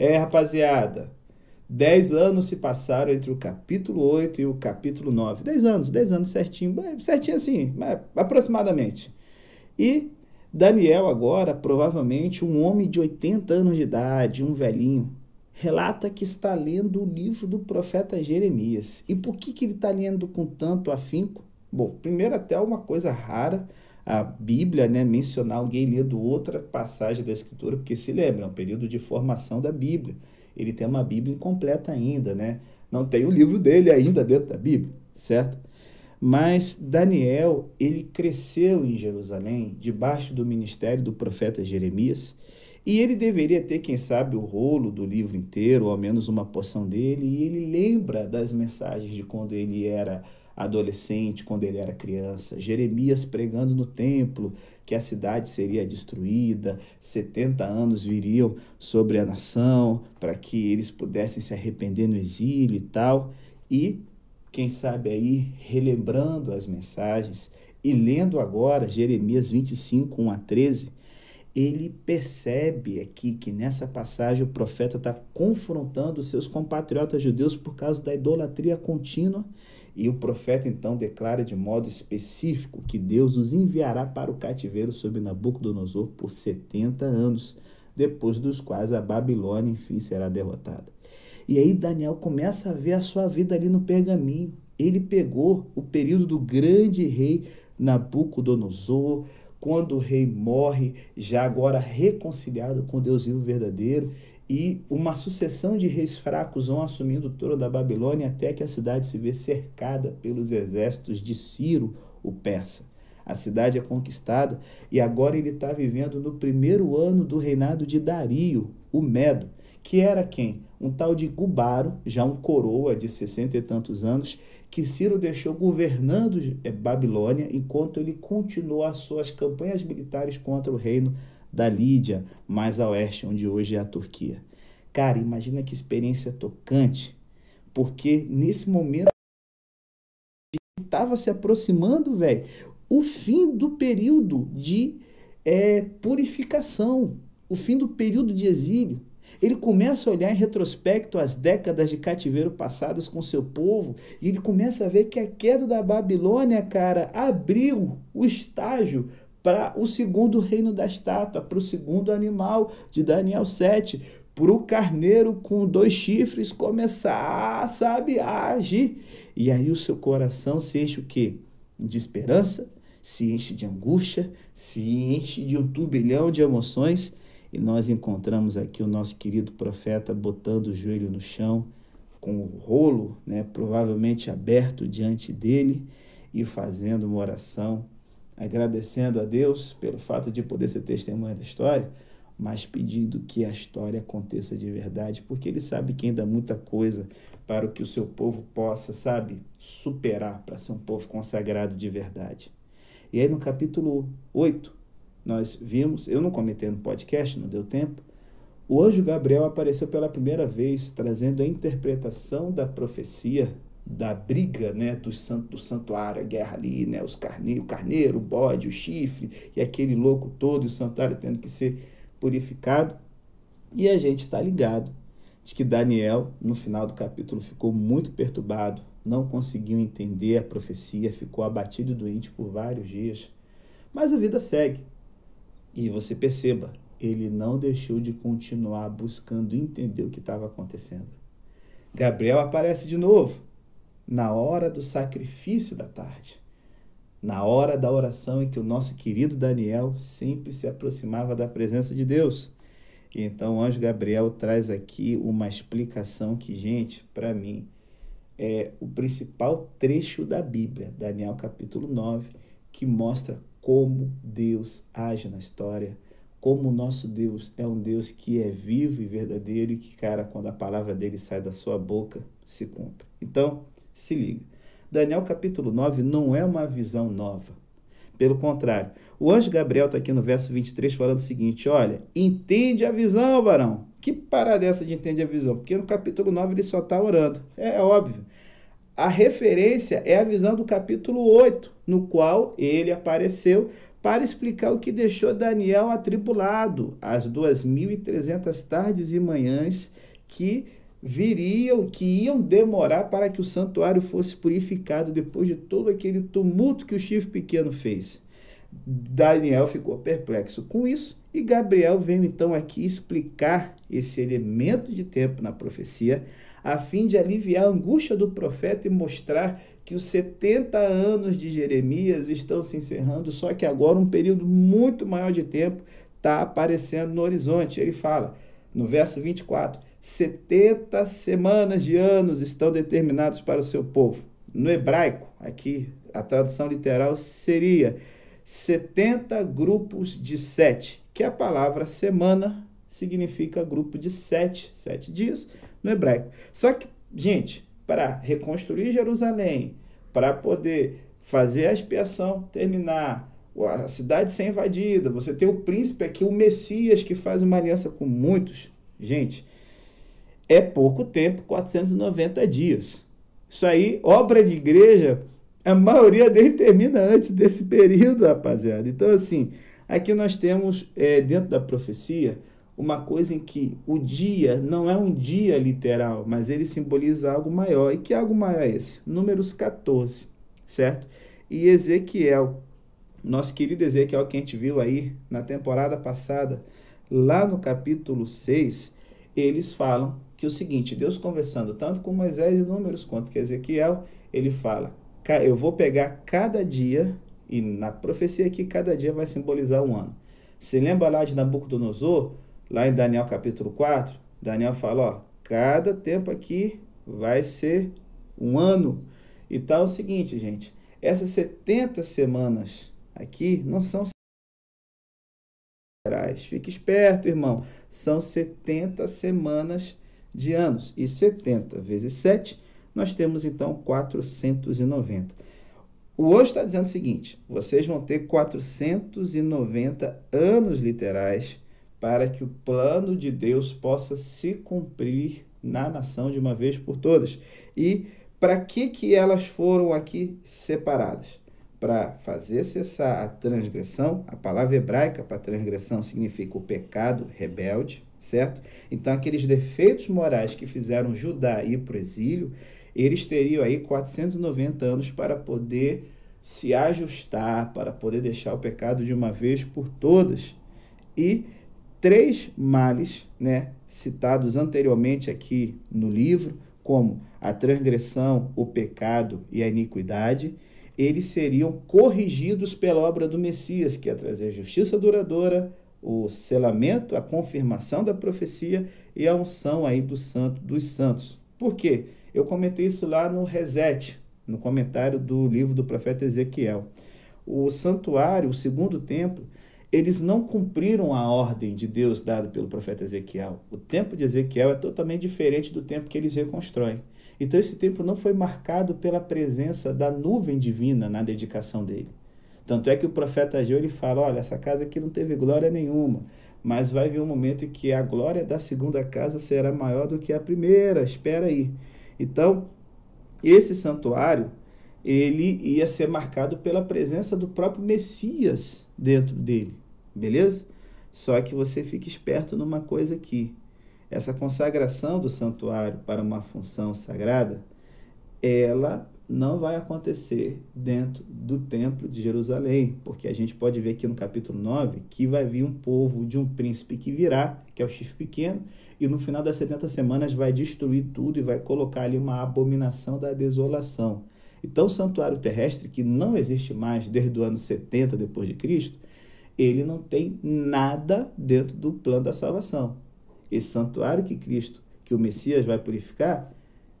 É, rapaziada, dez anos se passaram entre o capítulo 8 e o capítulo 9. Dez anos, dez anos certinho, certinho assim, aproximadamente. E Daniel, agora, provavelmente um homem de 80 anos de idade, um velhinho, relata que está lendo o livro do profeta Jeremias. E por que, que ele está lendo com tanto afinco? Bom, primeiro até uma coisa rara a Bíblia né, mencionar alguém lendo outra passagem da Escritura, porque se lembra, é um período de formação da Bíblia. Ele tem uma Bíblia incompleta ainda, né? Não tem o livro dele ainda dentro da Bíblia, certo? Mas Daniel, ele cresceu em Jerusalém, debaixo do ministério do profeta Jeremias, e ele deveria ter, quem sabe, o rolo do livro inteiro, ou ao menos uma porção dele, e ele lembra das mensagens de quando ele era adolescente, quando ele era criança, Jeremias pregando no templo que a cidade seria destruída, 70 anos viriam sobre a nação para que eles pudessem se arrepender no exílio e tal. E, quem sabe aí, relembrando as mensagens e lendo agora Jeremias 25, 1 a 13, ele percebe aqui que nessa passagem o profeta está confrontando seus compatriotas judeus por causa da idolatria contínua e o profeta então declara de modo específico que Deus os enviará para o cativeiro sob Nabucodonosor por 70 anos, depois dos quais a Babilônia enfim será derrotada. E aí Daniel começa a ver a sua vida ali no pergaminho. Ele pegou o período do grande rei Nabucodonosor, quando o rei morre, já agora reconciliado com Deus vivo verdadeiro, e uma sucessão de reis fracos vão assumindo o trono da Babilônia até que a cidade se vê cercada pelos exércitos de Ciro, o persa. A cidade é conquistada e agora ele está vivendo no primeiro ano do reinado de Dario, o Medo, que era quem? Um tal de Gubaro, já um coroa de sessenta e tantos anos, que Ciro deixou governando eh, Babilônia enquanto ele continuou as suas campanhas militares contra o reino da Lídia, mais a oeste, onde hoje é a Turquia. Cara, imagina que experiência tocante, porque nesse momento estava se aproximando, velho, o fim do período de é, purificação, o fim do período de exílio. Ele começa a olhar em retrospecto as décadas de cativeiro passadas com seu povo e ele começa a ver que a queda da Babilônia, cara, abriu o estágio para o segundo reino da estátua, para o segundo animal de Daniel 7, para o carneiro com dois chifres começar, sabe, a agir. E aí o seu coração se enche o quê? De esperança, se enche de angústia, se enche de um turbilhão de emoções. E nós encontramos aqui o nosso querido profeta botando o joelho no chão, com o rolo, né, provavelmente aberto diante dele, e fazendo uma oração agradecendo a Deus pelo fato de poder ser testemunha da história, mas pedindo que a história aconteça de verdade, porque ele sabe que ainda muita coisa para o que o seu povo possa, sabe, superar para ser um povo consagrado de verdade. E aí no capítulo 8, nós vimos, eu não comentei no podcast, não deu tempo, o anjo Gabriel apareceu pela primeira vez trazendo a interpretação da profecia da briga né, do, santo, do santuário, a guerra ali, né, os carne, o carneiro, o bode, o chifre, e aquele louco todo, o santuário tendo que ser purificado. E a gente está ligado de que Daniel, no final do capítulo, ficou muito perturbado, não conseguiu entender a profecia, ficou abatido e doente por vários dias. Mas a vida segue. E você perceba, ele não deixou de continuar buscando entender o que estava acontecendo. Gabriel aparece de novo na hora do sacrifício da tarde, na hora da oração em que o nosso querido Daniel sempre se aproximava da presença de Deus. Então o anjo Gabriel traz aqui uma explicação que, gente, para mim, é o principal trecho da Bíblia, Daniel capítulo 9, que mostra como Deus age na história, como o nosso Deus é um Deus que é vivo e verdadeiro e que, cara, quando a palavra dele sai da sua boca, se cumpre. Então, se liga. Daniel capítulo 9 não é uma visão nova. Pelo contrário, o anjo Gabriel está aqui no verso 23 falando o seguinte: olha, entende a visão, varão. Que parada é essa de entende a visão? Porque no capítulo 9 ele só está orando. É, óbvio. A referência é a visão do capítulo 8, no qual ele apareceu para explicar o que deixou Daniel atribulado, as 2.300 tardes e manhãs que viriam, que iam demorar para que o santuário fosse purificado depois de todo aquele tumulto que o chifre pequeno fez. Daniel ficou perplexo com isso e Gabriel veio então aqui explicar esse elemento de tempo na profecia, a fim de aliviar a angústia do profeta e mostrar que os 70 anos de Jeremias estão se encerrando, só que agora um período muito maior de tempo está aparecendo no horizonte. Ele fala, no verso 24: 70 semanas de anos estão determinados para o seu povo. No hebraico, aqui a tradução literal seria 70 grupos de sete, que a palavra semana significa grupo de sete, sete dias no hebraico. Só que, gente, para reconstruir Jerusalém, para poder fazer a expiação terminar, a cidade ser invadida, você tem o príncipe aqui, o Messias, que faz uma aliança com muitos. Gente, é pouco tempo, 490 dias. Isso aí, obra de igreja, a maioria dele termina antes desse período, rapaziada. Então, assim, aqui nós temos, é, dentro da profecia, uma coisa em que o dia não é um dia literal, mas ele simboliza algo maior. E que algo maior é esse? Números 14, certo? E Ezequiel, nosso querido Ezequiel que a gente viu aí na temporada passada, lá no capítulo 6, eles falam que o seguinte, Deus conversando tanto com Moisés e Números quanto com Ezequiel, ele fala, eu vou pegar cada dia, e na profecia aqui cada dia vai simbolizar um ano. Você lembra lá de Nabucodonosor? Lá em Daniel capítulo 4, Daniel fala, ó, cada tempo aqui vai ser um ano. E tá o seguinte, gente, essas 70 semanas aqui não são Fique esperto, irmão. São 70 semanas de anos. E 70 vezes 7, nós temos então 490. O hoje está dizendo o seguinte: vocês vão ter 490 anos literais para que o plano de Deus possa se cumprir na nação de uma vez por todas. E para que, que elas foram aqui separadas? Para fazer cessar a transgressão, a palavra hebraica para transgressão significa o pecado rebelde, certo? Então, aqueles defeitos morais que fizeram Judá ir para o exílio, eles teriam aí 490 anos para poder se ajustar, para poder deixar o pecado de uma vez por todas. E três males né, citados anteriormente aqui no livro, como a transgressão, o pecado e a iniquidade, eles seriam corrigidos pela obra do Messias, que ia trazer a justiça duradoura, o selamento, a confirmação da profecia e a unção aí do santo dos santos. Por quê? Eu comentei isso lá no Reset, no comentário do livro do profeta Ezequiel. O santuário, o segundo templo, eles não cumpriram a ordem de Deus dada pelo profeta Ezequiel. O tempo de Ezequiel é totalmente diferente do tempo que eles reconstroem. Então, esse tempo não foi marcado pela presença da nuvem divina na dedicação dele. Tanto é que o profeta Ageu ele fala: olha, essa casa aqui não teve glória nenhuma, mas vai vir um momento em que a glória da segunda casa será maior do que a primeira. Espera aí. Então, esse santuário ele ia ser marcado pela presença do próprio Messias dentro dele, beleza? Só que você fica esperto numa coisa aqui. Essa consagração do santuário para uma função sagrada, ela não vai acontecer dentro do templo de Jerusalém, porque a gente pode ver aqui no capítulo 9 que vai vir um povo de um príncipe que virá, que é o chifre pequeno, e no final das 70 semanas vai destruir tudo e vai colocar ali uma abominação da desolação. Então, o santuário terrestre, que não existe mais desde o ano 70 depois de Cristo, ele não tem nada dentro do plano da salvação. Esse santuário que Cristo, que o Messias vai purificar,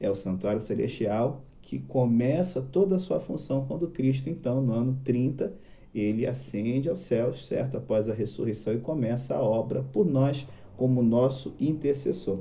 é o santuário celestial que começa toda a sua função quando Cristo, então, no ano 30, ele ascende aos céus, certo? Após a ressurreição e começa a obra por nós como nosso intercessor.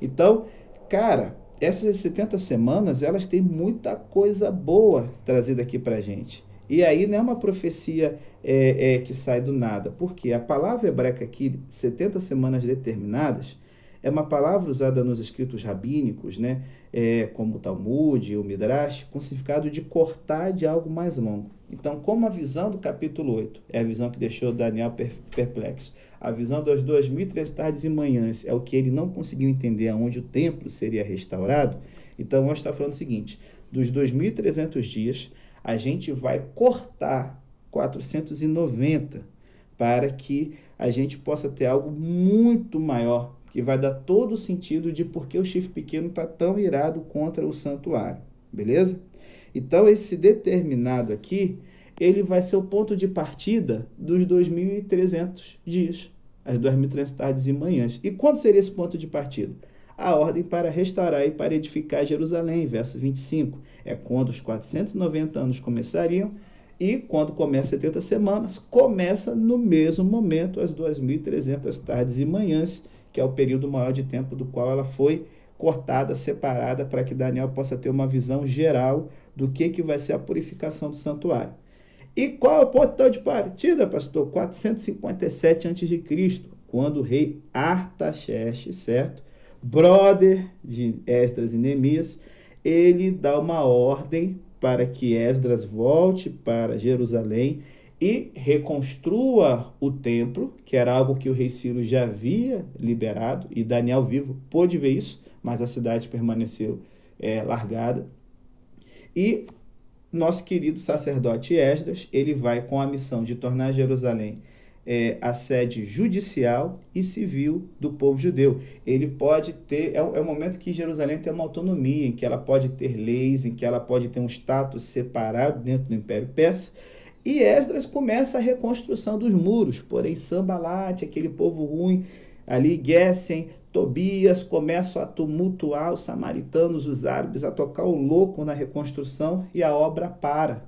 Então, cara, essas 70 semanas, elas têm muita coisa boa trazida aqui para gente. E aí não é uma profecia é, é, que sai do nada, porque a palavra hebraica aqui, 70 semanas determinadas, é uma palavra usada nos escritos rabínicos, né? É, como o Talmud o Midrash, com significado de cortar de algo mais longo. Então, como a visão do capítulo 8 é a visão que deixou Daniel perplexo, a visão das 2.300 tardes e manhãs é o que ele não conseguiu entender aonde o templo seria restaurado, então vamos estar falando o seguinte, dos 2.300 dias, a gente vai cortar 490 para que a gente possa ter algo muito maior, que vai dar todo o sentido de por que o chifre pequeno está tão irado contra o santuário, beleza? Então, esse determinado aqui, ele vai ser o ponto de partida dos 2.300 dias, as 2.300 tardes e manhãs. E quando seria esse ponto de partida? A ordem para restaurar e para edificar Jerusalém, verso 25. É quando os 490 anos começariam e quando começa 70 semanas, começa no mesmo momento as 2.300 tardes e manhãs, que é o período maior de tempo do qual ela foi cortada, separada, para que Daniel possa ter uma visão geral do que, que vai ser a purificação do santuário. E qual é o ponto de partida, pastor? 457 a.C., quando o rei Artaxerxes, certo? Brother de Esdras e Neemias, ele dá uma ordem para que Esdras volte para Jerusalém e reconstrua o templo, que era algo que o rei Ciro já havia liberado, e Daniel vivo pôde ver isso, mas a cidade permaneceu é, largada. E nosso querido sacerdote Esdras, ele vai com a missão de tornar Jerusalém é, a sede judicial e civil do povo judeu. Ele pode ter, é, é o momento que Jerusalém tem uma autonomia, em que ela pode ter leis, em que ela pode ter um status separado dentro do Império Persa. E Esdras começa a reconstrução dos muros, porém Sambalate, aquele povo ruim, ali Gessen, Tobias começam a tumultuar os samaritanos, os árabes, a tocar o louco na reconstrução e a obra para.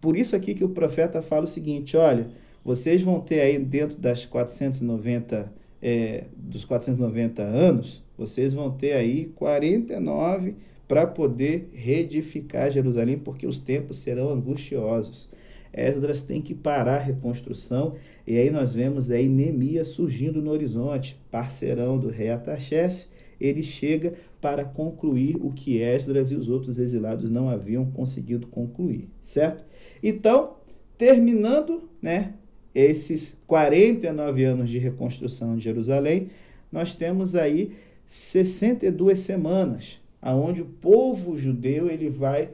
Por isso aqui que o profeta fala o seguinte, olha, vocês vão ter aí dentro das 490 é, dos 490 anos, vocês vão ter aí 49 para poder reedificar Jerusalém, porque os tempos serão angustiosos. Esdras tem que parar a reconstrução, e aí nós vemos aí Neemias surgindo no horizonte, parceirão do rei Ataxés, ele chega para concluir o que Esdras e os outros exilados não haviam conseguido concluir, certo? Então, terminando, né, esses 49 anos de reconstrução de Jerusalém, nós temos aí 62 semanas, aonde o povo judeu ele vai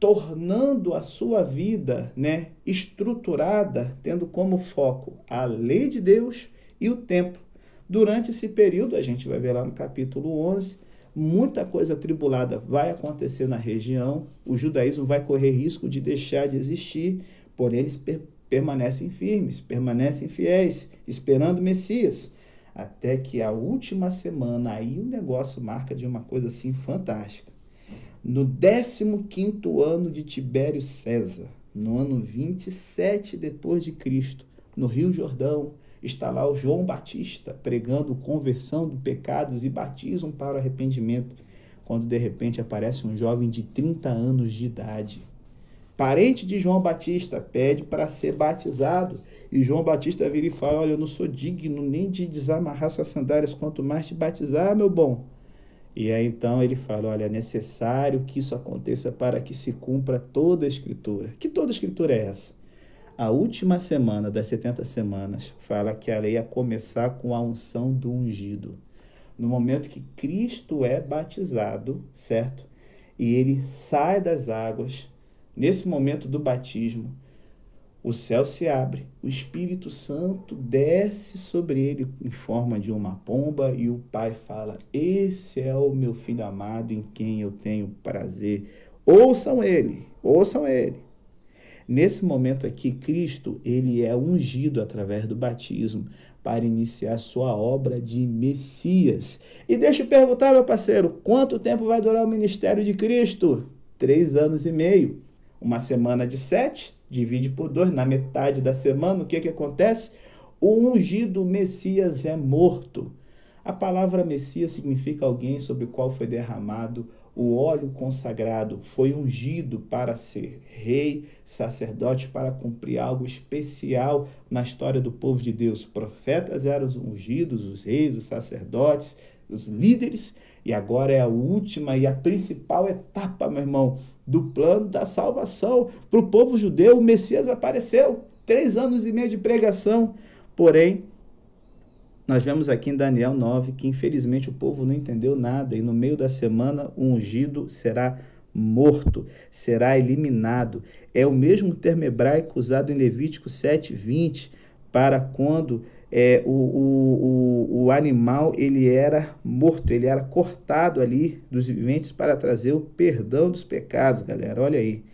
tornando a sua vida né, estruturada, tendo como foco a lei de Deus e o templo. Durante esse período, a gente vai ver lá no capítulo 11, muita coisa tribulada vai acontecer na região, o judaísmo vai correr risco de deixar de existir, porém eles permanecem firmes, permanecem fiéis, esperando o Messias. Até que a última semana, aí o negócio marca de uma coisa assim fantástica no 15 ano de Tibério César, no ano 27 depois de Cristo, no Rio Jordão, está lá o João Batista pregando conversão de pecados e batismo para o arrependimento, quando de repente aparece um jovem de 30 anos de idade. Parente de João Batista pede para ser batizado e João Batista vira e fala: Olha, eu não sou digno nem de desamarrar suas sandálias, quanto mais te batizar, meu bom. E aí então ele fala: olha, é necessário que isso aconteça para que se cumpra toda a Escritura. Que toda a Escritura é essa? A última semana das 70 semanas fala que a lei ia começar com a unção do ungido. No momento que Cristo é batizado, certo? E ele sai das águas, nesse momento do batismo, o céu se abre, o Espírito Santo desce sobre ele em forma de uma pomba e o Pai fala: Esse é o meu filho amado em quem eu tenho prazer. Ouçam ele, ouçam ele. Nesse momento aqui, Cristo, ele é ungido através do batismo para iniciar sua obra de Messias. E deixa eu perguntar, meu parceiro, quanto tempo vai durar o ministério de Cristo? Três anos e meio. Uma semana de sete, divide por dois, na metade da semana, o que, que acontece? O ungido Messias é morto. A palavra Messias significa alguém sobre o qual foi derramado o óleo consagrado, foi ungido para ser rei, sacerdote, para cumprir algo especial na história do povo de Deus. Profetas eram os ungidos, os reis, os sacerdotes, os líderes, e agora é a última e a principal etapa, meu irmão, do plano da salvação para o povo judeu. O Messias apareceu, três anos e meio de pregação, porém nós vemos aqui em Daniel 9 que infelizmente o povo não entendeu nada e no meio da semana o ungido será morto, será eliminado. É o mesmo termo hebraico usado em Levítico 7:20 para quando é, o, o, o, animal ele era morto, ele era cortado ali dos viventes para trazer o perdão dos pecados, galera. Olha aí.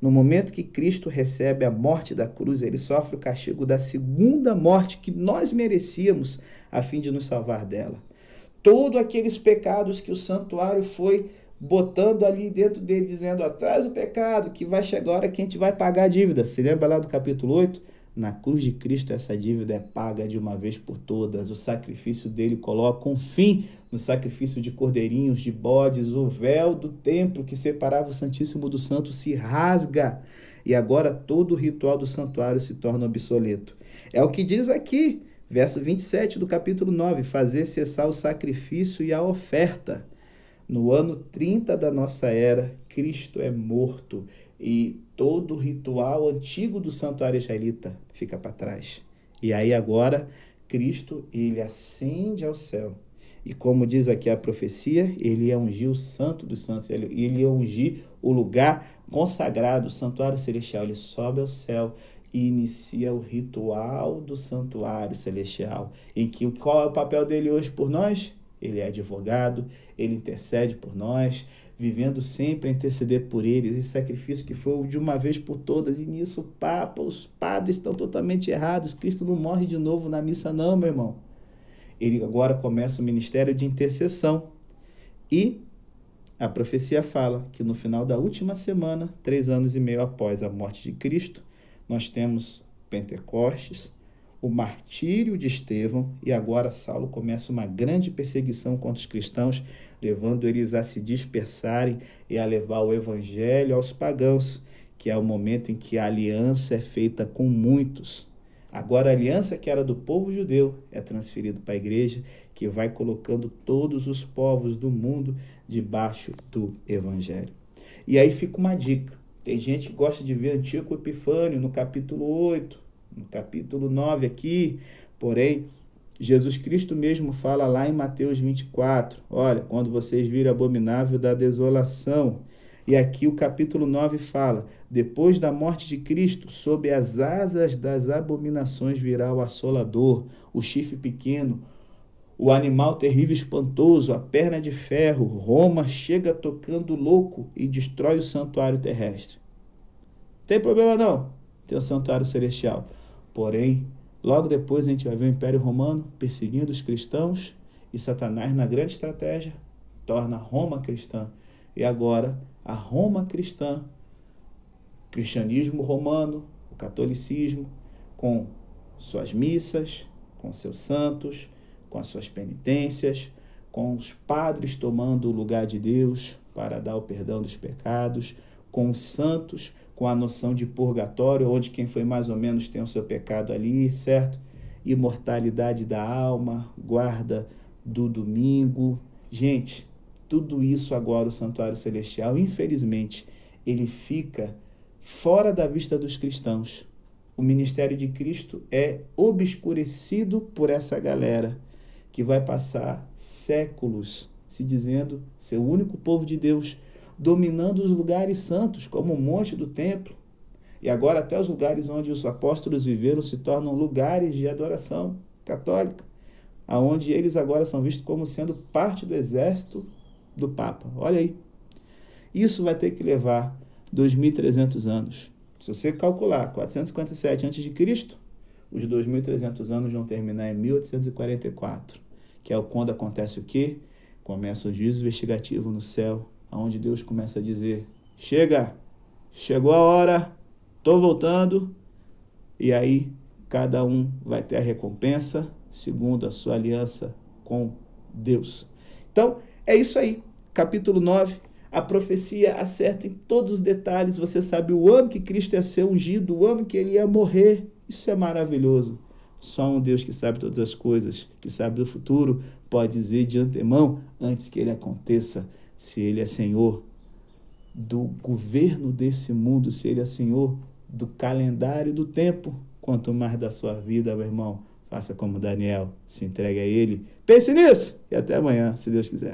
No momento que Cristo recebe a morte da cruz, ele sofre o castigo da segunda morte que nós merecíamos a fim de nos salvar dela. Todos aqueles pecados que o santuário foi botando ali dentro dele, dizendo: atrás o pecado, que vai chegar a hora que a gente vai pagar a dívida. Se lembra lá do capítulo 8? Na cruz de Cristo, essa dívida é paga de uma vez por todas. O sacrifício dele coloca um fim no sacrifício de cordeirinhos, de bodes. O véu do templo que separava o Santíssimo do Santo se rasga. E agora todo o ritual do santuário se torna obsoleto. É o que diz aqui, verso 27 do capítulo 9: fazer cessar o sacrifício e a oferta. No ano 30 da nossa era, Cristo é morto e todo o ritual antigo do santuário israelita fica para trás. E aí agora Cristo ele ascende ao céu. E como diz aqui a profecia, ele ia ungir o santo dos santos, ele, ia ungir o lugar consagrado, o santuário celestial. Ele sobe ao céu e inicia o ritual do santuário celestial, em que qual é o papel dele hoje por nós? Ele é advogado, ele intercede por nós, vivendo sempre a interceder por eles, esse sacrifício que foi de uma vez por todas, e nisso Papa, os padres estão totalmente errados, Cristo não morre de novo na missa não, meu irmão. Ele agora começa o ministério de intercessão, e a profecia fala que no final da última semana, três anos e meio após a morte de Cristo, nós temos Pentecostes, o martírio de Estevão e agora Saulo começa uma grande perseguição contra os cristãos, levando eles a se dispersarem e a levar o evangelho aos pagãos, que é o momento em que a aliança é feita com muitos. Agora a aliança que era do povo judeu é transferida para a igreja, que vai colocando todos os povos do mundo debaixo do evangelho. E aí fica uma dica. Tem gente que gosta de ver Antigo Epifânio no capítulo 8, no capítulo 9 aqui, porém, Jesus Cristo mesmo fala lá em Mateus 24: olha, quando vocês virem abominável da desolação. E aqui o capítulo 9 fala: depois da morte de Cristo, sob as asas das abominações virá o assolador, o chifre pequeno, o animal terrível espantoso, a perna de ferro. Roma chega tocando louco e destrói o santuário terrestre. Tem problema não? Tem o santuário celestial. Porém, logo depois a gente vai ver o Império Romano perseguindo os cristãos e Satanás, na grande estratégia, torna Roma cristã. E agora, a Roma cristã, o cristianismo romano, o catolicismo, com suas missas, com seus santos, com as suas penitências, com os padres tomando o lugar de Deus para dar o perdão dos pecados, com os santos com a noção de purgatório, onde quem foi mais ou menos tem o seu pecado ali, certo? Imortalidade da alma, guarda do domingo. Gente, tudo isso agora o santuário celestial, infelizmente, ele fica fora da vista dos cristãos. O ministério de Cristo é obscurecido por essa galera que vai passar séculos se dizendo ser o único povo de Deus, dominando os lugares santos, como o monte do templo. E agora até os lugares onde os apóstolos viveram se tornam lugares de adoração católica, aonde eles agora são vistos como sendo parte do exército do Papa. Olha aí. Isso vai ter que levar 2.300 anos. Se você calcular 457 a.C., os 2.300 anos vão terminar em 1844, que é quando acontece o quê? Começa o juízo investigativo no céu onde Deus começa a dizer: chega, chegou a hora, estou voltando, e aí cada um vai ter a recompensa segundo a sua aliança com Deus. Então, é isso aí. Capítulo 9. A profecia acerta em todos os detalhes. Você sabe o ano que Cristo ia ser ungido, o ano que ele ia morrer. Isso é maravilhoso. Só um Deus que sabe todas as coisas, que sabe do futuro, pode dizer de antemão, antes que ele aconteça, se ele é Senhor do governo desse mundo, se ele é Senhor do calendário do tempo, quanto mais da sua vida, meu irmão. Faça como Daniel, se entregue a ele. Pense nisso e até amanhã, se Deus quiser.